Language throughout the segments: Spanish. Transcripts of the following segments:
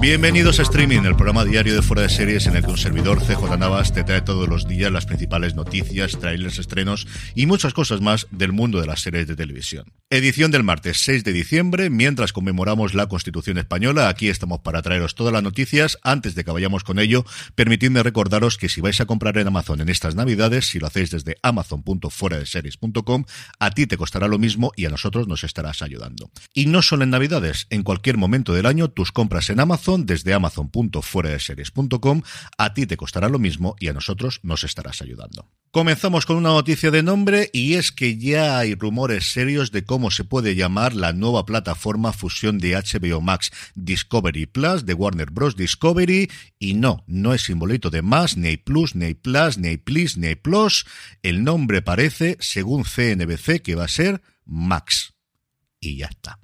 Bienvenidos a Streaming, el programa diario de Fuera de Series en el que un servidor CJ Navas te trae todos los días las principales noticias, trailers, estrenos y muchas cosas más del mundo de las series de televisión. Edición del martes 6 de diciembre, mientras conmemoramos la Constitución Española, aquí estamos para traeros todas las noticias. Antes de que vayamos con ello, permitidme recordaros que si vais a comprar en Amazon en estas navidades, si lo hacéis desde amazon.fueradeseries.com, a ti te costará lo mismo y a nosotros nos estarás ayudando. Y no solo en navidades, en cualquier momento del año, tus compras en Amazon desde amazon.fueradeseries.com. A ti te costará lo mismo y a nosotros nos estarás ayudando. Comenzamos con una noticia de nombre y es que ya hay rumores serios de cómo se puede llamar la nueva plataforma fusión de HBO Max Discovery Plus de Warner Bros. Discovery y no, no es simbolito de más, ni plus, ni plus, ni please, ni plus. El nombre parece, según CNBC, que va a ser Max. Y ya está.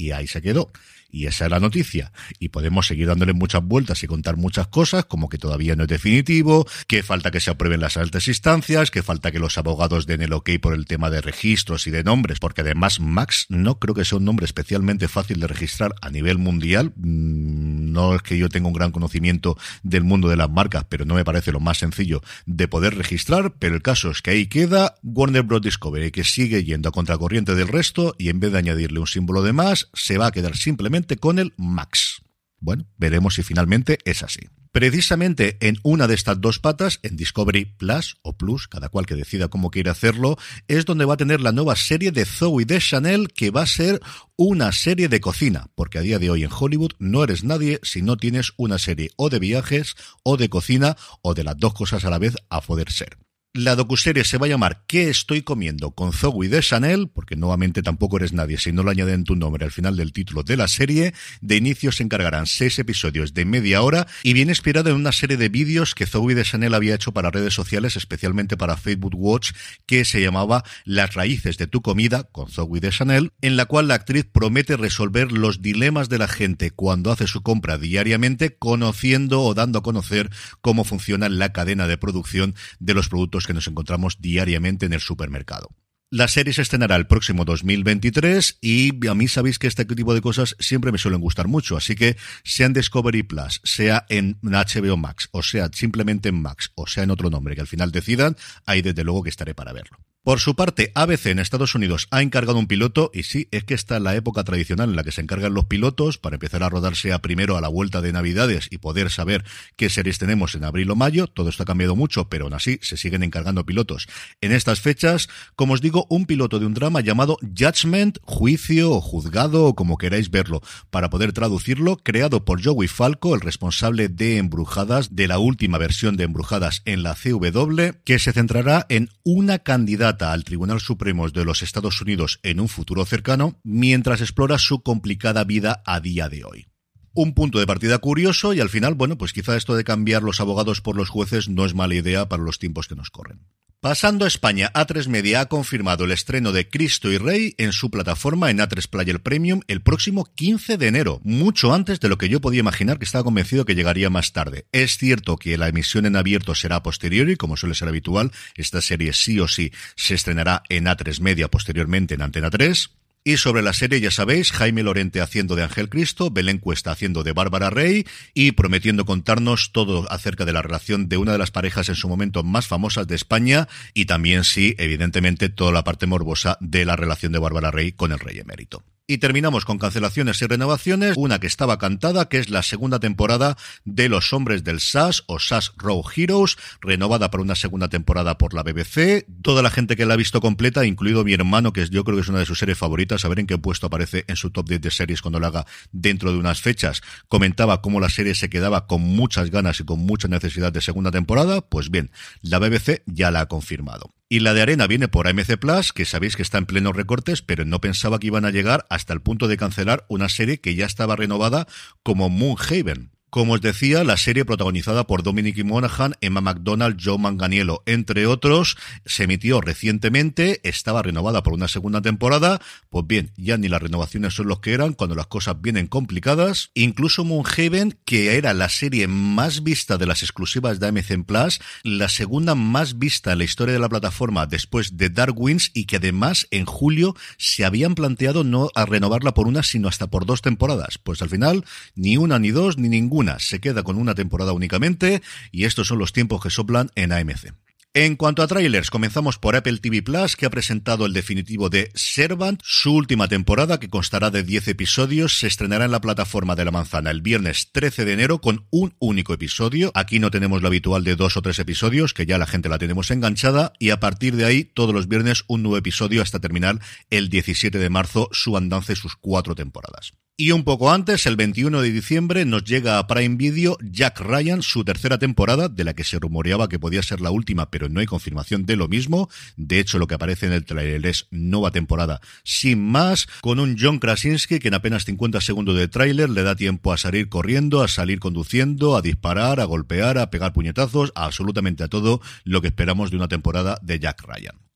Y ahí se quedó. Y esa es la noticia. Y podemos seguir dándole muchas vueltas y contar muchas cosas, como que todavía no es definitivo, que falta que se aprueben las altas instancias, que falta que los abogados den el ok por el tema de registros y de nombres, porque además Max no creo que sea un nombre especialmente fácil de registrar a nivel mundial. Mm, no es que yo tenga un gran conocimiento del mundo de las marcas, pero no me parece lo más sencillo de poder registrar, pero el caso es que ahí queda Warner Bros. Discovery, que sigue yendo a contracorriente del resto y en vez de añadirle un símbolo de más, se va a quedar simplemente con el Max. Bueno, veremos si finalmente es así. Precisamente en una de estas dos patas, en Discovery Plus o Plus, cada cual que decida cómo quiere hacerlo, es donde va a tener la nueva serie de Zoe de Chanel, que va a ser una serie de cocina, porque a día de hoy en Hollywood no eres nadie si no tienes una serie o de viajes o de cocina o de las dos cosas a la vez a poder ser. La docuserie se va a llamar ¿Qué estoy comiendo? con Zoe de Chanel, porque nuevamente tampoco eres nadie si no lo añaden tu nombre al final del título de la serie. De inicio se encargarán seis episodios de media hora y viene inspirado en una serie de vídeos que Zoe de Chanel había hecho para redes sociales, especialmente para Facebook Watch, que se llamaba Las raíces de tu comida con Zoe de Chanel, en la cual la actriz promete resolver los dilemas de la gente cuando hace su compra diariamente, conociendo o dando a conocer cómo funciona la cadena de producción de los productos que nos encontramos diariamente en el supermercado. La serie se estrenará el próximo 2023 y a mí sabéis que este tipo de cosas siempre me suelen gustar mucho, así que sea en Discovery Plus, sea en HBO Max, o sea simplemente en Max, o sea en otro nombre que al final decidan, ahí desde luego que estaré para verlo. Por su parte, ABC en Estados Unidos ha encargado un piloto y sí, es que está la época tradicional en la que se encargan los pilotos para empezar a rodarse a primero a la vuelta de Navidades y poder saber qué series tenemos en abril o mayo. Todo esto ha cambiado mucho, pero aún así se siguen encargando pilotos. En estas fechas, como os digo, un piloto de un drama llamado Judgment, Juicio o Juzgado o como queráis verlo, para poder traducirlo, creado por Joey Falco, el responsable de Embrujadas, de la última versión de Embrujadas en la CW, que se centrará en una candidata al Tribunal Supremo de los Estados Unidos en un futuro cercano, mientras explora su complicada vida a día de hoy. Un punto de partida curioso y al final, bueno, pues quizá esto de cambiar los abogados por los jueces no es mala idea para los tiempos que nos corren. Pasando a España, A3 Media ha confirmado el estreno de Cristo y Rey en su plataforma en A3 Player Premium el próximo 15 de enero, mucho antes de lo que yo podía imaginar que estaba convencido que llegaría más tarde. Es cierto que la emisión en abierto será posterior y como suele ser habitual, esta serie sí o sí se estrenará en A3 Media posteriormente en Antena 3. Y sobre la serie, ya sabéis, Jaime Lorente haciendo de Ángel Cristo, Belén Cuesta haciendo de Bárbara Rey y prometiendo contarnos todo acerca de la relación de una de las parejas en su momento más famosas de España y también, sí, evidentemente, toda la parte morbosa de la relación de Bárbara Rey con el rey emérito. Y terminamos con cancelaciones y renovaciones. Una que estaba cantada, que es la segunda temporada de Los Hombres del SAS o SAS Row Heroes, renovada para una segunda temporada por la BBC. Toda la gente que la ha visto completa, incluido mi hermano, que yo creo que es una de sus series favoritas, a ver en qué puesto aparece en su top 10 de series cuando la haga dentro de unas fechas, comentaba cómo la serie se quedaba con muchas ganas y con mucha necesidad de segunda temporada. Pues bien, la BBC ya la ha confirmado. Y la de arena viene por AMC Plus, que sabéis que está en plenos recortes, pero no pensaba que iban a llegar hasta el punto de cancelar una serie que ya estaba renovada como Moonhaven. Como os decía, la serie protagonizada por Dominic Monaghan, Emma McDonald, Joe Manganiello, entre otros, se emitió recientemente, estaba renovada por una segunda temporada, pues bien, ya ni las renovaciones son los que eran cuando las cosas vienen complicadas, incluso Moonhaven, que era la serie más vista de las exclusivas de AMC Plus, la segunda más vista en la historia de la plataforma después de Dark Winds y que además en julio se habían planteado no a renovarla por una sino hasta por dos temporadas, pues al final ni una ni dos ni ninguna se queda con una temporada únicamente y estos son los tiempos que soplan en AMC. En cuanto a trailers, comenzamos por Apple TV Plus, que ha presentado el definitivo de Servant, su última temporada, que constará de 10 episodios, se estrenará en la plataforma de la manzana el viernes 13 de enero con un único episodio. Aquí no tenemos lo habitual de dos o tres episodios, que ya la gente la tenemos enganchada, y a partir de ahí, todos los viernes, un nuevo episodio hasta terminar el 17 de marzo su andanza y sus cuatro temporadas. Y un poco antes, el 21 de diciembre, nos llega a Prime Video Jack Ryan, su tercera temporada, de la que se rumoreaba que podía ser la última, pero no hay confirmación de lo mismo. De hecho, lo que aparece en el trailer es nueva temporada sin más, con un John Krasinski que en apenas 50 segundos de tráiler le da tiempo a salir corriendo, a salir conduciendo, a disparar, a golpear, a pegar puñetazos, a absolutamente a todo lo que esperamos de una temporada de Jack Ryan.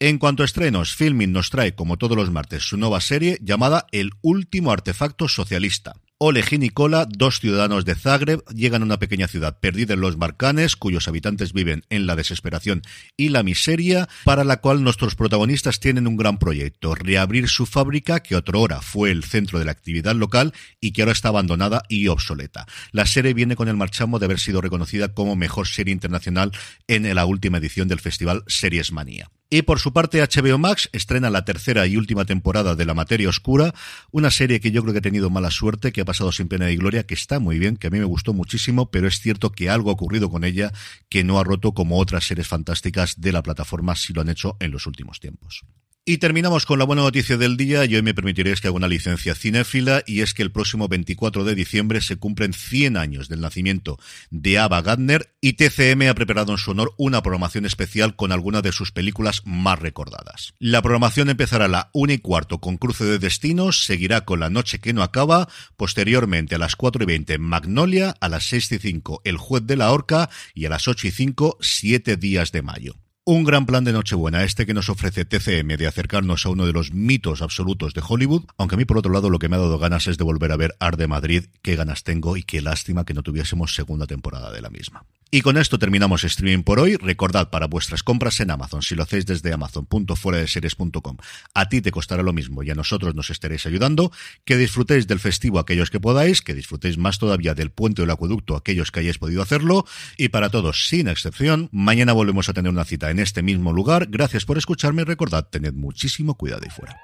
En cuanto a estrenos, Filming nos trae, como todos los martes, su nueva serie llamada El último artefacto socialista. Oleg y Nicola, dos ciudadanos de Zagreb, llegan a una pequeña ciudad perdida en los Balcanes, cuyos habitantes viven en la desesperación y la miseria, para la cual nuestros protagonistas tienen un gran proyecto, reabrir su fábrica que otrora fue el centro de la actividad local y que ahora está abandonada y obsoleta. La serie viene con el marchamo de haber sido reconocida como mejor serie internacional en la última edición del festival Series Manía. Y por su parte, HBO Max estrena la tercera y última temporada de La Materia Oscura, una serie que yo creo que ha tenido mala suerte, que ha pasado sin pena y gloria, que está muy bien, que a mí me gustó muchísimo, pero es cierto que algo ha ocurrido con ella que no ha roto como otras series fantásticas de la plataforma si lo han hecho en los últimos tiempos. Y terminamos con la buena noticia del día y hoy me permitiréis que haga una licencia cinéfila y es que el próximo 24 de diciembre se cumplen 100 años del nacimiento de Ava Gardner y TCM ha preparado en su honor una programación especial con algunas de sus películas más recordadas. La programación empezará a la 1 y cuarto con Cruce de Destinos, seguirá con La Noche que no acaba, posteriormente a las 4 y 20 Magnolia, a las 6 y 5 El Juez de la Horca y a las 8 y 5 Siete Días de Mayo. Un gran plan de Nochebuena, este que nos ofrece TCM de acercarnos a uno de los mitos absolutos de Hollywood, aunque a mí por otro lado lo que me ha dado ganas es de volver a ver Art de Madrid, qué ganas tengo y qué lástima que no tuviésemos segunda temporada de la misma. Y con esto terminamos streaming por hoy. Recordad para vuestras compras en Amazon, si lo hacéis desde amazon.fueradeseries.com, a ti te costará lo mismo y a nosotros nos estaréis ayudando. Que disfrutéis del festivo aquellos que podáis, que disfrutéis más todavía del puente del acueducto aquellos que hayáis podido hacerlo. Y para todos, sin excepción, mañana volvemos a tener una cita este mismo lugar. Gracias por escucharme y recordad, tened muchísimo cuidado ahí fuera.